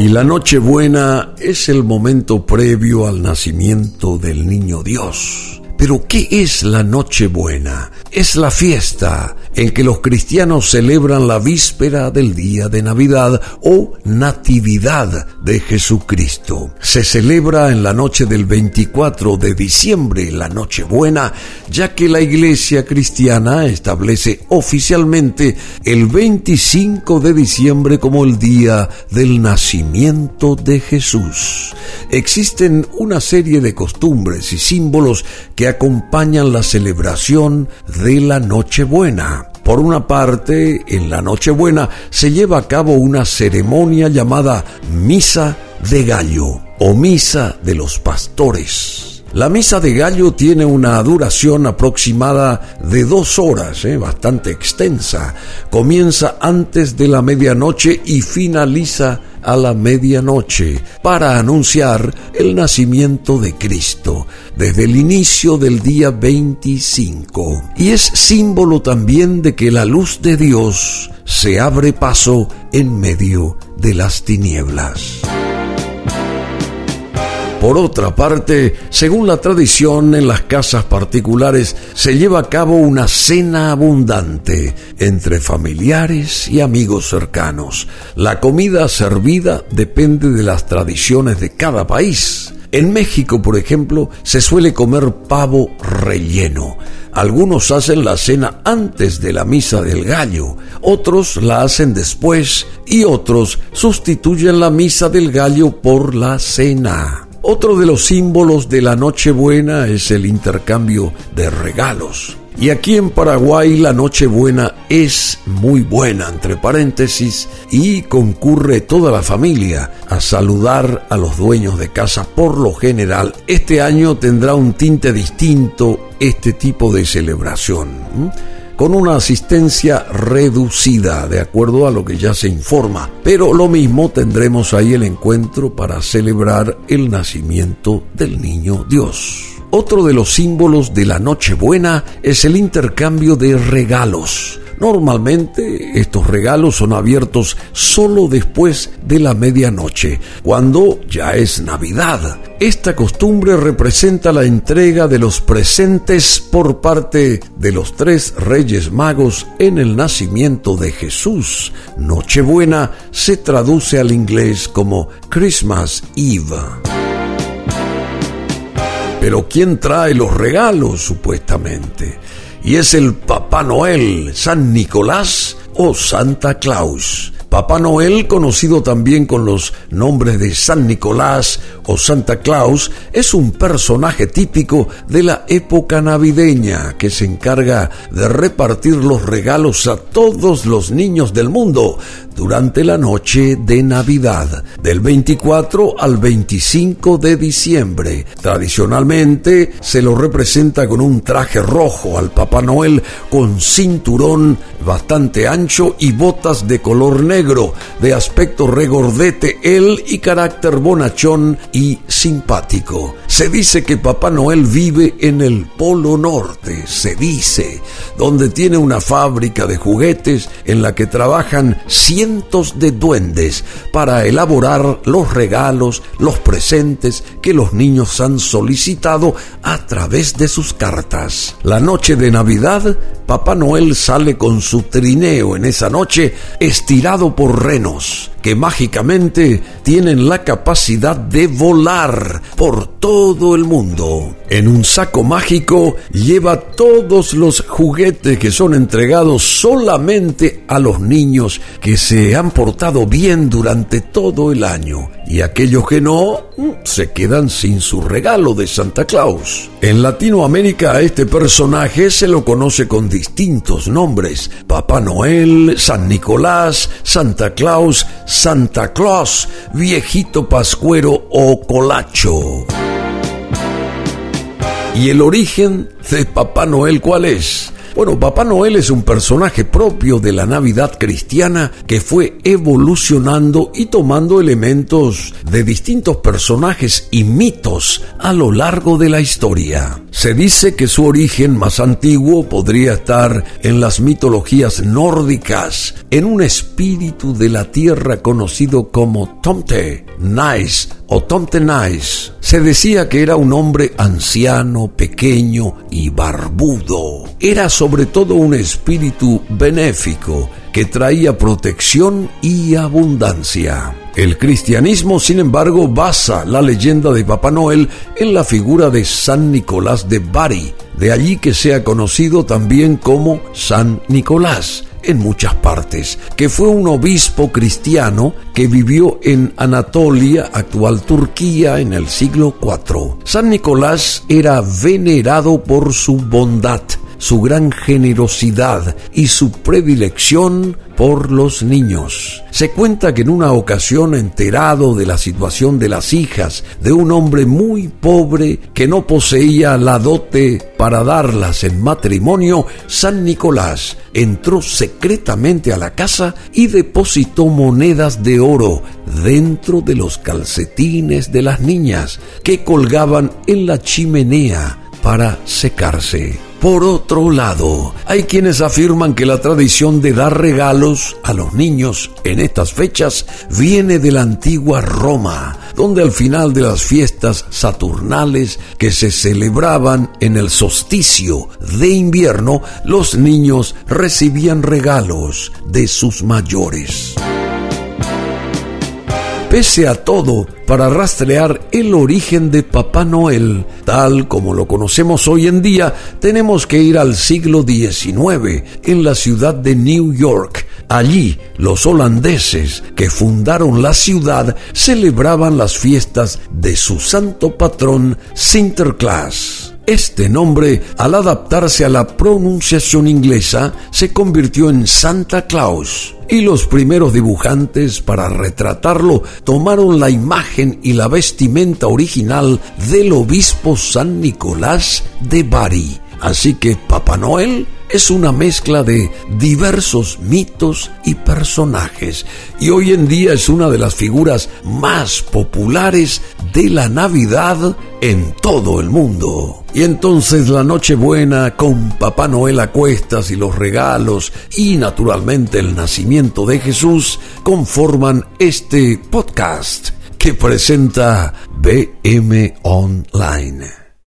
Y la Nochebuena es el momento previo al nacimiento del niño Dios. Pero ¿qué es la Nochebuena? Es la fiesta en que los cristianos celebran la víspera del día de Navidad o Natividad de Jesucristo. Se celebra en la noche del 24 de diciembre, la Nochebuena, ya que la Iglesia cristiana establece oficialmente el 25 de diciembre como el día del nacimiento de Jesús. Existen una serie de costumbres y símbolos que acompañan la celebración de la Nochebuena. Por una parte, en la Nochebuena se lleva a cabo una ceremonia llamada Misa de Gallo o Misa de los Pastores. La misa de gallo tiene una duración aproximada de dos horas, eh, bastante extensa. Comienza antes de la medianoche y finaliza a la medianoche para anunciar el nacimiento de Cristo desde el inicio del día 25. Y es símbolo también de que la luz de Dios se abre paso en medio de las tinieblas. Por otra parte, según la tradición, en las casas particulares se lleva a cabo una cena abundante entre familiares y amigos cercanos. La comida servida depende de las tradiciones de cada país. En México, por ejemplo, se suele comer pavo relleno. Algunos hacen la cena antes de la misa del gallo, otros la hacen después y otros sustituyen la misa del gallo por la cena. Otro de los símbolos de la Nochebuena es el intercambio de regalos. Y aquí en Paraguay la Nochebuena es muy buena, entre paréntesis, y concurre toda la familia a saludar a los dueños de casa por lo general. Este año tendrá un tinte distinto este tipo de celebración con una asistencia reducida, de acuerdo a lo que ya se informa. Pero lo mismo tendremos ahí el encuentro para celebrar el nacimiento del niño Dios. Otro de los símbolos de la Nochebuena es el intercambio de regalos. Normalmente estos regalos son abiertos solo después de la medianoche, cuando ya es Navidad. Esta costumbre representa la entrega de los presentes por parte de los tres reyes magos en el nacimiento de Jesús. Nochebuena se traduce al inglés como Christmas Eve. Pero ¿quién trae los regalos supuestamente? Y es el Papá Noel, San Nicolás o Santa Claus. Papá Noel, conocido también con los nombres de San Nicolás o Santa Claus, es un personaje típico de la época navideña que se encarga de repartir los regalos a todos los niños del mundo durante la noche de Navidad, del 24 al 25 de diciembre. Tradicionalmente se lo representa con un traje rojo al Papá Noel con cinturón bastante ancho y botas de color negro, de aspecto regordete él y carácter bonachón y simpático. Se dice que Papá Noel vive en el Polo Norte, se dice, donde tiene una fábrica de juguetes en la que trabajan cientos de duendes para elaborar los regalos, los presentes que los niños han solicitado a través de sus cartas. La noche de Navidad, Papá Noel sale con su trineo en esa noche estirado por renos que mágicamente tienen la capacidad de volar por todo el mundo. En un saco mágico lleva todos los juguetes que son entregados solamente a los niños que se han portado bien durante todo el año y aquellos que no mm, se quedan sin su regalo de Santa Claus. En Latinoamérica a este personaje se lo conoce con distintos nombres. Papá Noel, San Nicolás, Santa Claus, Santa Claus, Viejito Pascuero o Colacho. ¿Y el origen de Papá Noel cuál es? Bueno, Papá Noel es un personaje propio de la Navidad cristiana que fue evolucionando y tomando elementos de distintos personajes y mitos a lo largo de la historia. Se dice que su origen más antiguo podría estar en las mitologías nórdicas, en un espíritu de la tierra conocido como Tomte, Nice o Tomte Nice. Se decía que era un hombre anciano, pequeño y barbudo. Era sobre todo un espíritu benéfico que traía protección y abundancia. El cristianismo, sin embargo, basa la leyenda de Papá Noel en la figura de San Nicolás de Bari, de allí que sea conocido también como San Nicolás en muchas partes, que fue un obispo cristiano que vivió en Anatolia, actual Turquía, en el siglo IV. San Nicolás era venerado por su bondad, su gran generosidad y su predilección por los niños. Se cuenta que en una ocasión enterado de la situación de las hijas de un hombre muy pobre que no poseía la dote para darlas en matrimonio, San Nicolás entró secretamente a la casa y depositó monedas de oro dentro de los calcetines de las niñas que colgaban en la chimenea para secarse. Por otro lado, hay quienes afirman que la tradición de dar regalos a los niños en estas fechas viene de la antigua Roma, donde al final de las fiestas saturnales que se celebraban en el solsticio de invierno, los niños recibían regalos de sus mayores. Pese a todo, para rastrear el origen de Papá Noel, tal como lo conocemos hoy en día, tenemos que ir al siglo XIX, en la ciudad de New York. Allí, los holandeses que fundaron la ciudad celebraban las fiestas de su santo patrón Sinterklaas. Este nombre, al adaptarse a la pronunciación inglesa, se convirtió en Santa Claus y los primeros dibujantes para retratarlo tomaron la imagen y la vestimenta original del obispo San Nicolás de Bari. Así que Papá Noel es una mezcla de diversos mitos y personajes y hoy en día es una de las figuras más populares de la Navidad en todo el mundo. Y entonces la Nochebuena con Papá Noel a cuestas y los regalos y naturalmente el nacimiento de Jesús conforman este podcast que presenta BM Online.